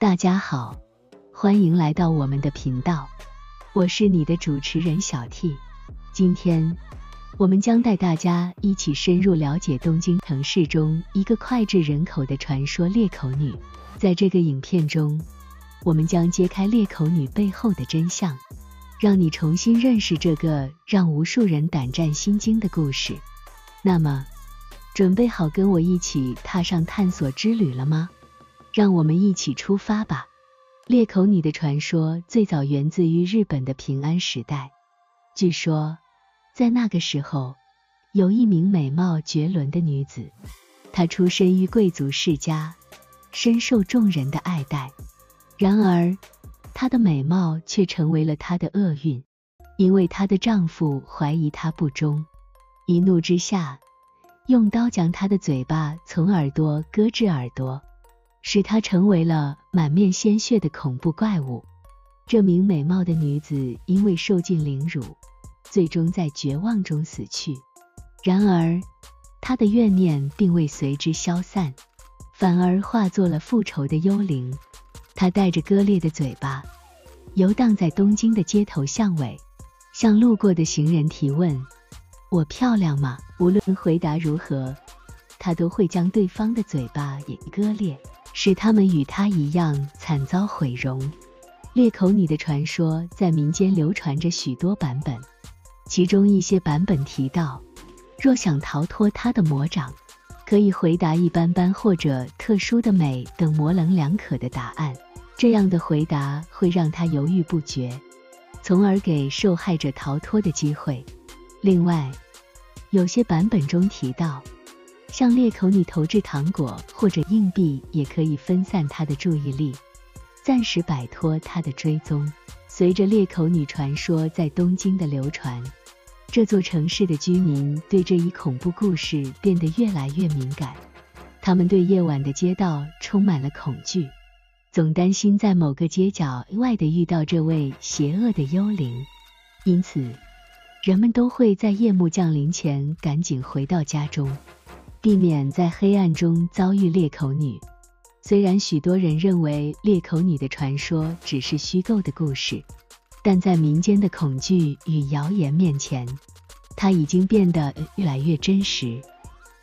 大家好，欢迎来到我们的频道，我是你的主持人小 T。今天我们将带大家一起深入了解东京城市中一个脍炙人口的传说——裂口女。在这个影片中，我们将揭开裂口女背后的真相，让你重新认识这个让无数人胆战心惊的故事。那么，准备好跟我一起踏上探索之旅了吗？让我们一起出发吧！裂口女的传说最早源自于日本的平安时代。据说，在那个时候，有一名美貌绝伦的女子，她出身于贵族世家，深受众人的爱戴。然而，她的美貌却成为了她的厄运，因为她的丈夫怀疑她不忠，一怒之下，用刀将她的嘴巴从耳朵割至耳朵。使她成为了满面鲜血的恐怖怪物。这名美貌的女子因为受尽凌辱，最终在绝望中死去。然而，她的怨念并未随之消散，反而化作了复仇的幽灵。她带着割裂的嘴巴，游荡在东京的街头巷尾，向路过的行人提问：“我漂亮吗？”无论回答如何，她都会将对方的嘴巴也割裂。使他们与他一样惨遭毁容。裂口女的传说在民间流传着许多版本，其中一些版本提到，若想逃脱她的魔掌，可以回答一般般或者特殊的美等模棱两可的答案。这样的回答会让她犹豫不决，从而给受害者逃脱的机会。另外，有些版本中提到。向裂口女投掷糖果或者硬币，也可以分散她的注意力，暂时摆脱她的追踪。随着裂口女传说在东京的流传，这座城市的居民对这一恐怖故事变得越来越敏感。他们对夜晚的街道充满了恐惧，总担心在某个街角外的遇到这位邪恶的幽灵。因此，人们都会在夜幕降临前赶紧回到家中。避免在黑暗中遭遇裂口女。虽然许多人认为裂口女的传说只是虚构的故事，但在民间的恐惧与谣言面前，它已经变得越来越真实。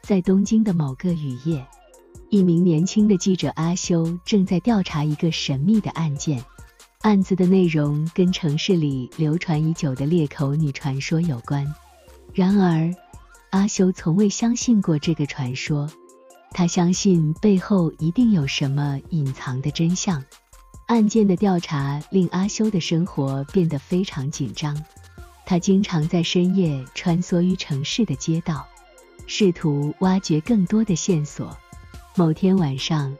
在东京的某个雨夜，一名年轻的记者阿修正在调查一个神秘的案件，案子的内容跟城市里流传已久的裂口女传说有关。然而，阿修从未相信过这个传说，他相信背后一定有什么隐藏的真相。案件的调查令阿修的生活变得非常紧张，他经常在深夜穿梭于城市的街道，试图挖掘更多的线索。某天晚上，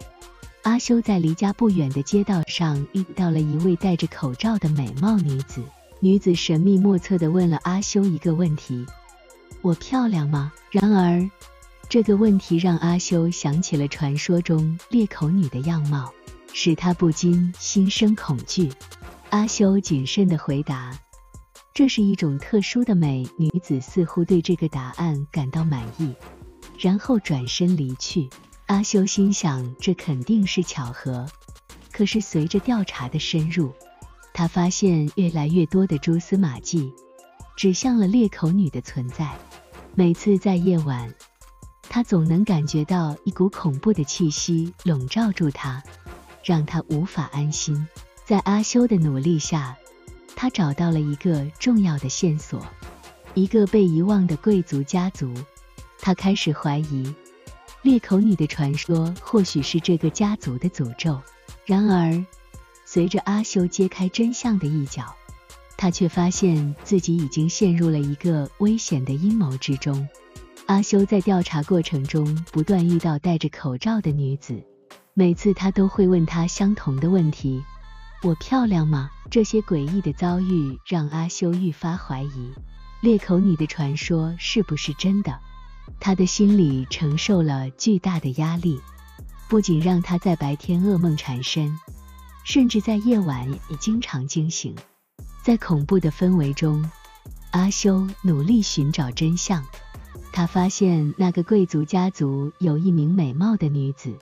阿修在离家不远的街道上遇到了一位戴着口罩的美貌女子。女子神秘莫测地问了阿修一个问题。我漂亮吗？然而，这个问题让阿修想起了传说中裂口女的样貌，使他不禁心生恐惧。阿修谨慎地回答：“这是一种特殊的美。”女子似乎对这个答案感到满意，然后转身离去。阿修心想，这肯定是巧合。可是随着调查的深入，他发现越来越多的蛛丝马迹。指向了裂口女的存在。每次在夜晚，他总能感觉到一股恐怖的气息笼罩住他，让他无法安心。在阿修的努力下，他找到了一个重要的线索：一个被遗忘的贵族家族。他开始怀疑裂口女的传说或许是这个家族的诅咒。然而，随着阿修揭开真相的一角，他却发现自己已经陷入了一个危险的阴谋之中。阿修在调查过程中不断遇到戴着口罩的女子，每次他都会问她相同的问题：“我漂亮吗？”这些诡异的遭遇让阿修愈发怀疑裂口女的传说是不是真的。他的心里承受了巨大的压力，不仅让他在白天噩梦缠身，甚至在夜晚也经常惊醒。在恐怖的氛围中，阿修努力寻找真相。他发现那个贵族家族有一名美貌的女子，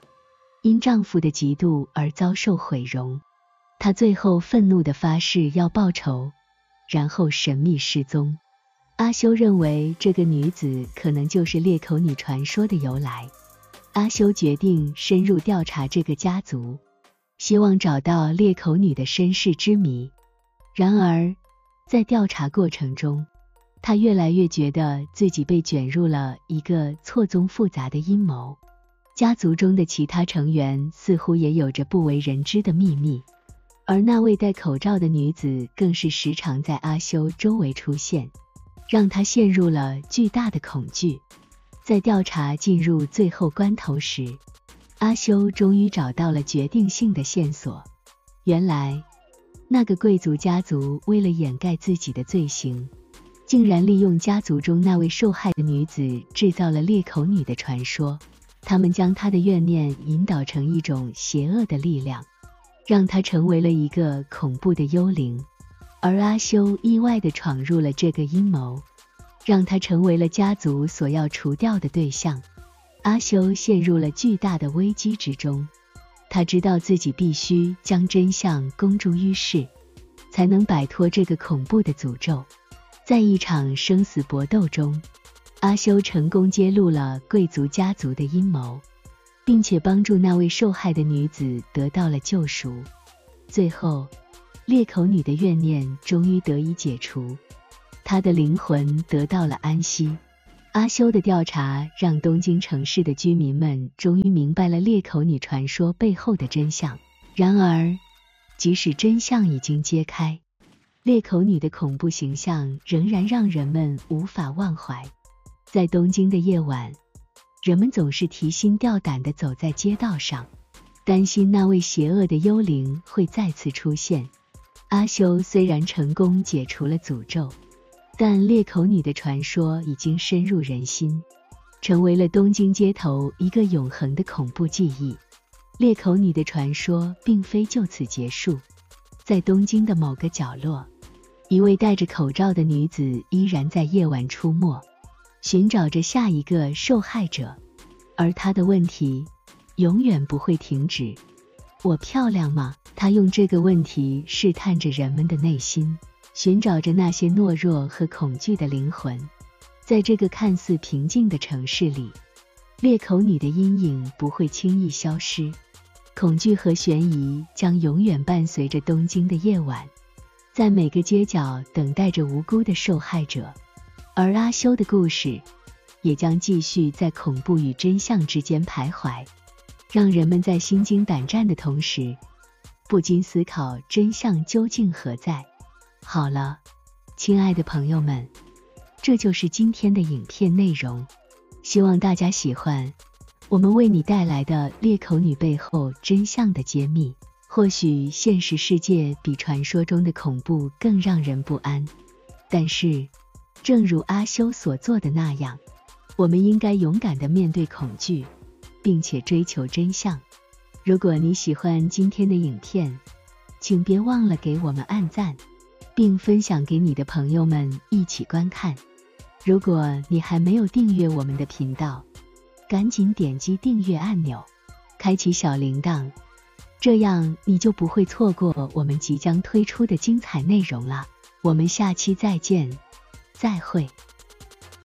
因丈夫的嫉妒而遭受毁容。她最后愤怒的发誓要报仇，然后神秘失踪。阿修认为这个女子可能就是裂口女传说的由来。阿修决定深入调查这个家族，希望找到裂口女的身世之谜。然而，在调查过程中，他越来越觉得自己被卷入了一个错综复杂的阴谋。家族中的其他成员似乎也有着不为人知的秘密，而那位戴口罩的女子更是时常在阿修周围出现，让他陷入了巨大的恐惧。在调查进入最后关头时，阿修终于找到了决定性的线索。原来，那个贵族家族为了掩盖自己的罪行，竟然利用家族中那位受害的女子，制造了裂口女的传说。他们将她的怨念引导成一种邪恶的力量，让她成为了一个恐怖的幽灵。而阿修意外地闯入了这个阴谋。让他成为了家族所要除掉的对象。阿修陷入了巨大的危机之中。他知道自己必须将真相公诸于世，才能摆脱这个恐怖的诅咒。在一场生死搏斗中，阿修成功揭露了贵族家族的阴谋，并且帮助那位受害的女子得到了救赎。最后，裂口女的怨念终于得以解除。她的灵魂得到了安息。阿修的调查让东京城市的居民们终于明白了裂口女传说背后的真相。然而，即使真相已经揭开，裂口女的恐怖形象仍然让人们无法忘怀。在东京的夜晚，人们总是提心吊胆地走在街道上，担心那位邪恶的幽灵会再次出现。阿修虽然成功解除了诅咒。但裂口女的传说已经深入人心，成为了东京街头一个永恒的恐怖记忆。裂口女的传说并非就此结束，在东京的某个角落，一位戴着口罩的女子依然在夜晚出没，寻找着下一个受害者，而她的问题永远不会停止：我漂亮吗？她用这个问题试探着人们的内心。寻找着那些懦弱和恐惧的灵魂，在这个看似平静的城市里，裂口女的阴影不会轻易消失，恐惧和悬疑将永远伴随着东京的夜晚，在每个街角等待着无辜的受害者，而阿修的故事也将继续在恐怖与真相之间徘徊，让人们在心惊胆战的同时，不禁思考真相究竟何在。好了，亲爱的朋友们，这就是今天的影片内容，希望大家喜欢。我们为你带来的裂口女背后真相的揭秘。或许现实世界比传说中的恐怖更让人不安，但是，正如阿修所做的那样，我们应该勇敢的面对恐惧，并且追求真相。如果你喜欢今天的影片，请别忘了给我们按赞。并分享给你的朋友们一起观看。如果你还没有订阅我们的频道，赶紧点击订阅按钮，开启小铃铛，这样你就不会错过我们即将推出的精彩内容了。我们下期再见，再会。